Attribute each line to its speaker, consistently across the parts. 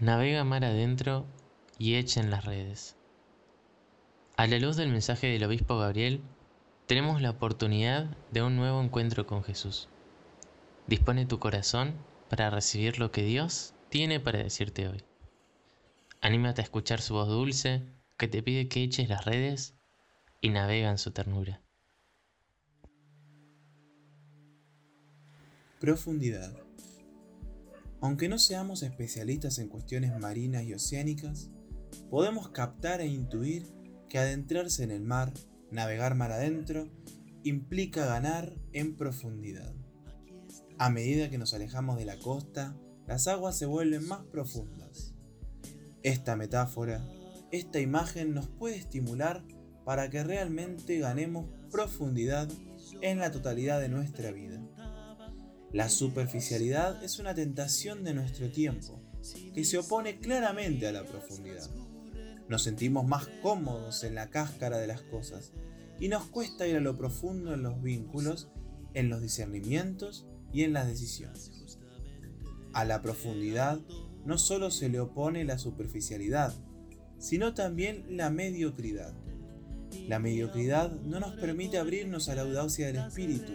Speaker 1: Navega mar adentro y echen las redes. A la luz del mensaje del obispo Gabriel, tenemos la oportunidad de un nuevo encuentro con Jesús. Dispone tu corazón para recibir lo que Dios tiene para decirte hoy. Anímate a escuchar su voz dulce que te pide que eches las redes y navega en su ternura.
Speaker 2: Profundidad. Aunque no seamos especialistas en cuestiones marinas y oceánicas, podemos captar e intuir que adentrarse en el mar, navegar mar adentro, implica ganar en profundidad. A medida que nos alejamos de la costa, las aguas se vuelven más profundas. Esta metáfora, esta imagen nos puede estimular para que realmente ganemos profundidad en la totalidad de nuestra vida. La superficialidad es una tentación de nuestro tiempo, que se opone claramente a la profundidad. Nos sentimos más cómodos en la cáscara de las cosas y nos cuesta ir a lo profundo en los vínculos, en los discernimientos y en las decisiones. A la profundidad no solo se le opone la superficialidad, sino también la mediocridad. La mediocridad no nos permite abrirnos a la audacia del espíritu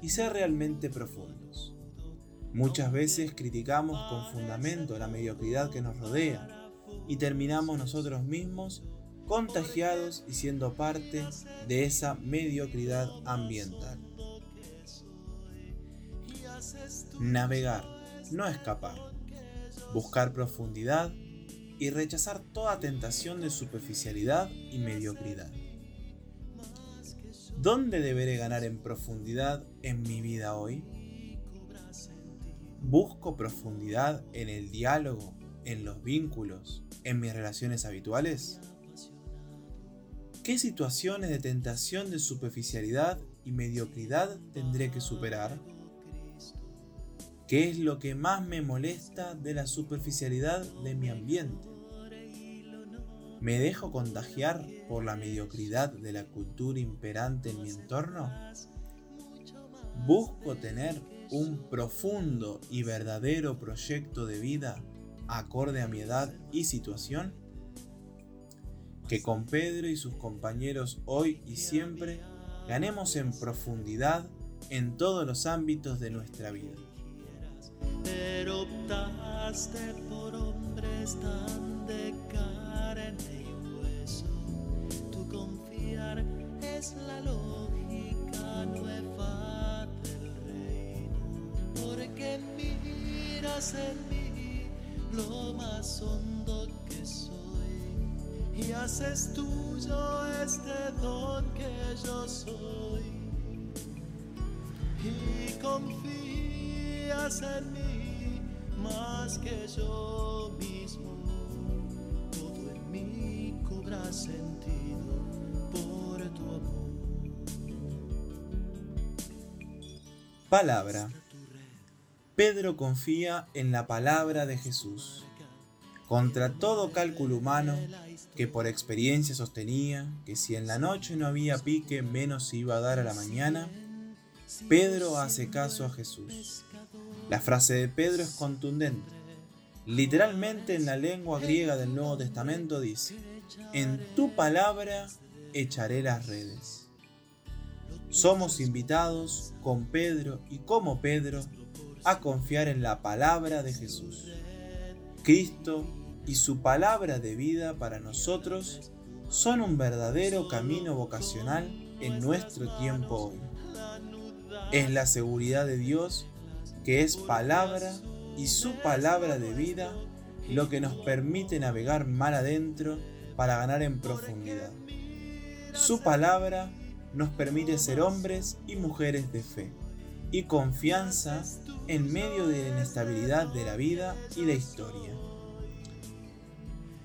Speaker 2: y ser realmente profundos. Muchas veces criticamos con fundamento la mediocridad que nos rodea y terminamos nosotros mismos contagiados y siendo parte de esa mediocridad ambiental. Navegar, no escapar. Buscar profundidad y rechazar toda tentación de superficialidad y mediocridad. ¿Dónde deberé ganar en profundidad en mi vida hoy? ¿Busco profundidad en el diálogo, en los vínculos, en mis relaciones habituales? ¿Qué situaciones de tentación de superficialidad y mediocridad tendré que superar? ¿Qué es lo que más me molesta de la superficialidad de mi ambiente? ¿Me dejo contagiar por la mediocridad de la cultura imperante en mi entorno? ¿Busco tener un profundo y verdadero proyecto de vida acorde a mi edad y situación? Que con Pedro y sus compañeros hoy y siempre ganemos en profundidad en todos los ámbitos de nuestra vida.
Speaker 3: Pero optaste por hombres tan carne y hueso. Tu confiar es la lógica nueva del reino. Porque miras en mí lo más hondo que soy y haces tuyo este don que yo soy y confías en mí más que yo mismo por tu amor
Speaker 2: Palabra Pedro confía en la palabra de Jesús. Contra todo cálculo humano, que por experiencia sostenía que si en la noche no había pique menos se iba a dar a la mañana, Pedro hace caso a Jesús. La frase de Pedro es contundente. Literalmente en la lengua griega del Nuevo Testamento dice, en tu palabra echaré las redes. Somos invitados con Pedro y como Pedro a confiar en la palabra de Jesús. Cristo y su palabra de vida para nosotros son un verdadero camino vocacional en nuestro tiempo hoy. Es la seguridad de Dios que es palabra y su palabra de vida lo que nos permite navegar mar adentro para ganar en profundidad. Su palabra nos permite ser hombres y mujeres de fe y confianza en medio de la inestabilidad de la vida y la historia.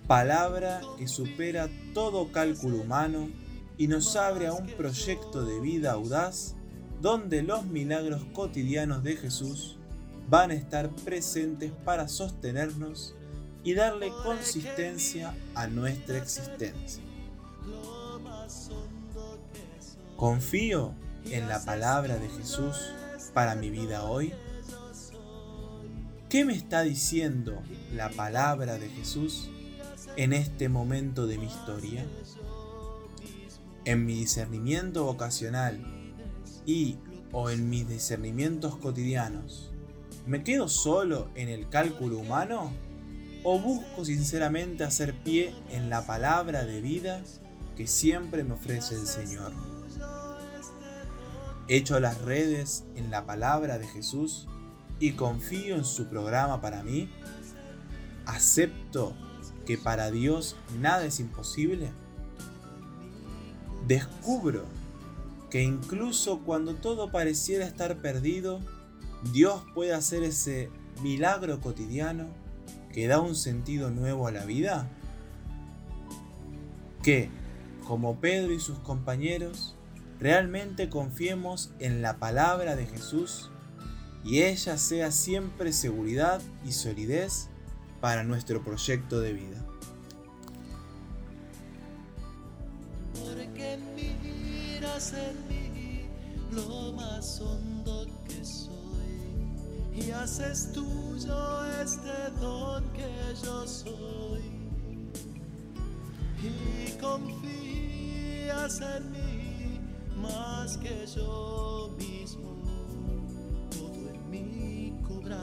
Speaker 2: Palabra que supera todo cálculo humano y nos abre a un proyecto de vida audaz donde los milagros cotidianos de Jesús van a estar presentes para sostenernos y darle consistencia a nuestra existencia. Confío en la palabra de Jesús para mi vida hoy ¿Qué me está diciendo la palabra de Jesús en este momento de mi historia? En mi discernimiento vocacional y o en mis discernimientos cotidianos, ¿me quedo solo en el cálculo humano o busco sinceramente hacer pie en la palabra de vida que siempre me ofrece el Señor? Echo las redes en la palabra de Jesús y confío en su programa para mí? ¿Acepto que para Dios nada es imposible? Descubro que incluso cuando todo pareciera estar perdido, Dios puede hacer ese milagro cotidiano que da un sentido nuevo a la vida. Que, como Pedro y sus compañeros, realmente confiemos en la palabra de Jesús y ella sea siempre seguridad y solidez para nuestro proyecto de vida.
Speaker 3: Porque miras en mí lo más hondo haces tuyo este don que yo soy y confías en mí más que yo mismo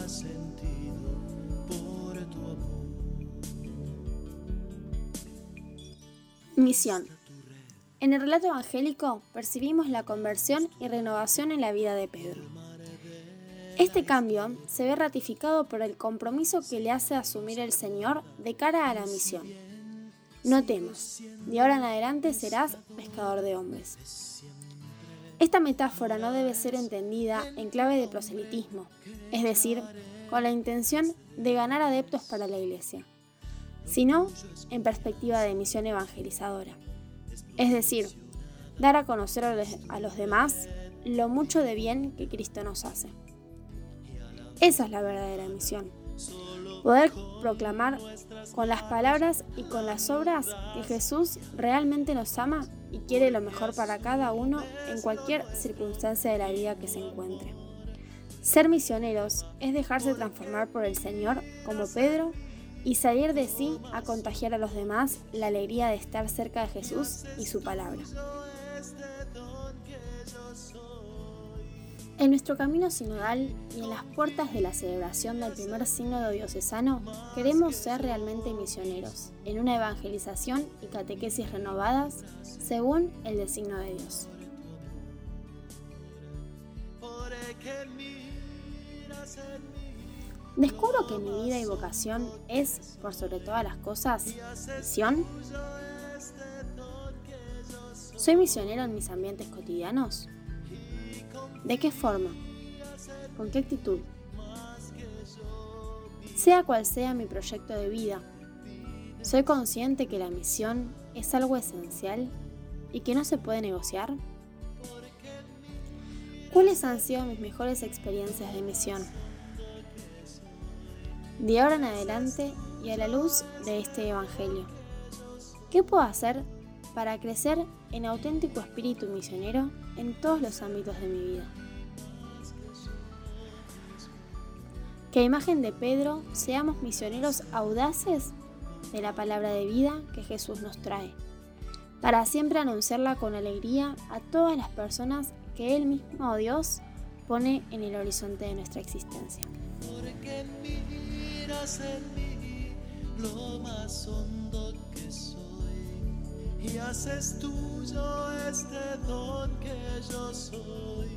Speaker 3: sentido por tu amor.
Speaker 4: Misión. En el relato evangélico percibimos la conversión y renovación en la vida de Pedro. Este cambio se ve ratificado por el compromiso que le hace asumir el Señor de cara a la misión. No temas, de ahora en adelante serás pescador de hombres. Esta metáfora no debe ser entendida en clave de proselitismo, es decir, con la intención de ganar adeptos para la iglesia, sino en perspectiva de misión evangelizadora, es decir, dar a conocer a los demás lo mucho de bien que Cristo nos hace. Esa es la verdadera misión. Poder proclamar con las palabras y con las obras que Jesús realmente nos ama y quiere lo mejor para cada uno en cualquier circunstancia de la vida que se encuentre. Ser misioneros es dejarse transformar por el Señor como Pedro y salir de sí a contagiar a los demás la alegría de estar cerca de Jesús y su palabra. En nuestro camino sinodal y en las puertas de la celebración del primer sínodo diocesano, queremos ser realmente misioneros, en una evangelización y catequesis renovadas según el designio de Dios. Descubro que mi vida y vocación es, por sobre todas las cosas, misión. ¿Soy misionero en mis ambientes cotidianos? ¿De qué forma? ¿Con qué actitud? Sea cual sea mi proyecto de vida, ¿soy consciente que la misión es algo esencial y que no se puede negociar? ¿Cuáles han sido mis mejores experiencias de misión? De ahora en adelante y a la luz de este Evangelio, ¿qué puedo hacer para crecer en auténtico espíritu misionero en todos los ámbitos de mi vida. Que a imagen de Pedro seamos misioneros audaces de la palabra de vida que Jesús nos trae, para siempre anunciarla con alegría a todas las personas que Él mismo, Dios, pone en el horizonte de nuestra existencia.
Speaker 3: Y haces tuyo este don que yo soy.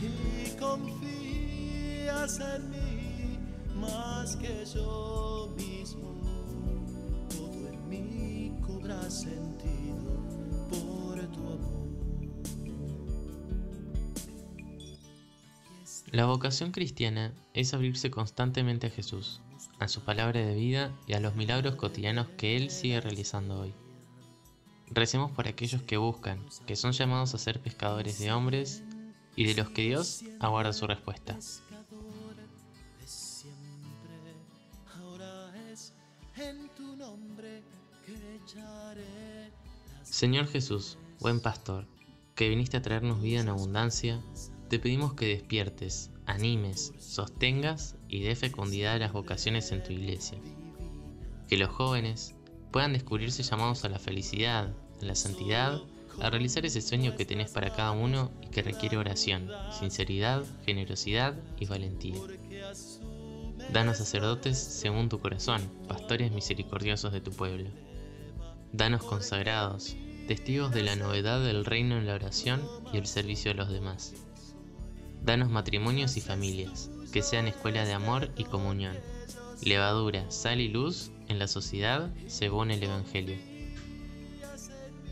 Speaker 3: Y confías en mí más que yo
Speaker 1: La vocación cristiana es abrirse constantemente a Jesús a su palabra de vida y a los milagros cotidianos que Él sigue realizando hoy. Recemos por aquellos que buscan, que son llamados a ser pescadores de hombres y de los que Dios aguarda su respuesta. Señor Jesús, buen pastor, que viniste a traernos vida en abundancia, te pedimos que despiertes animes, sostengas y dé fecundidad a las vocaciones en tu iglesia. Que los jóvenes puedan descubrirse llamados a la felicidad, a la santidad, a realizar ese sueño que tenés para cada uno y que requiere oración, sinceridad, generosidad y valentía. Danos sacerdotes según tu corazón, pastores misericordiosos de tu pueblo. Danos consagrados, testigos de la novedad del reino en la oración y el servicio a los demás. Danos matrimonios y familias, que sean escuela de amor y comunión, levadura, sal y luz en la sociedad según el Evangelio.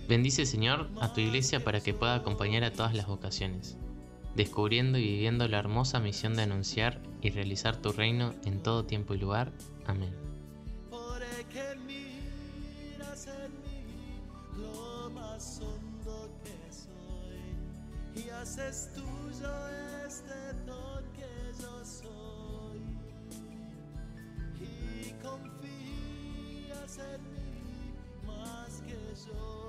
Speaker 1: Bendice Señor a tu iglesia para que pueda acompañar a todas las vocaciones, descubriendo y viviendo la hermosa misión de anunciar y realizar tu reino en todo tiempo y lugar. Amén.
Speaker 3: Don que yo soy y confías en mí más que yo